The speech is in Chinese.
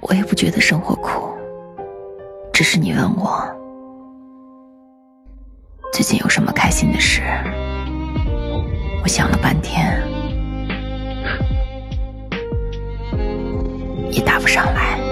我也不觉得生活苦只是你问我最近有什么开心的事我想了半天也答不上来。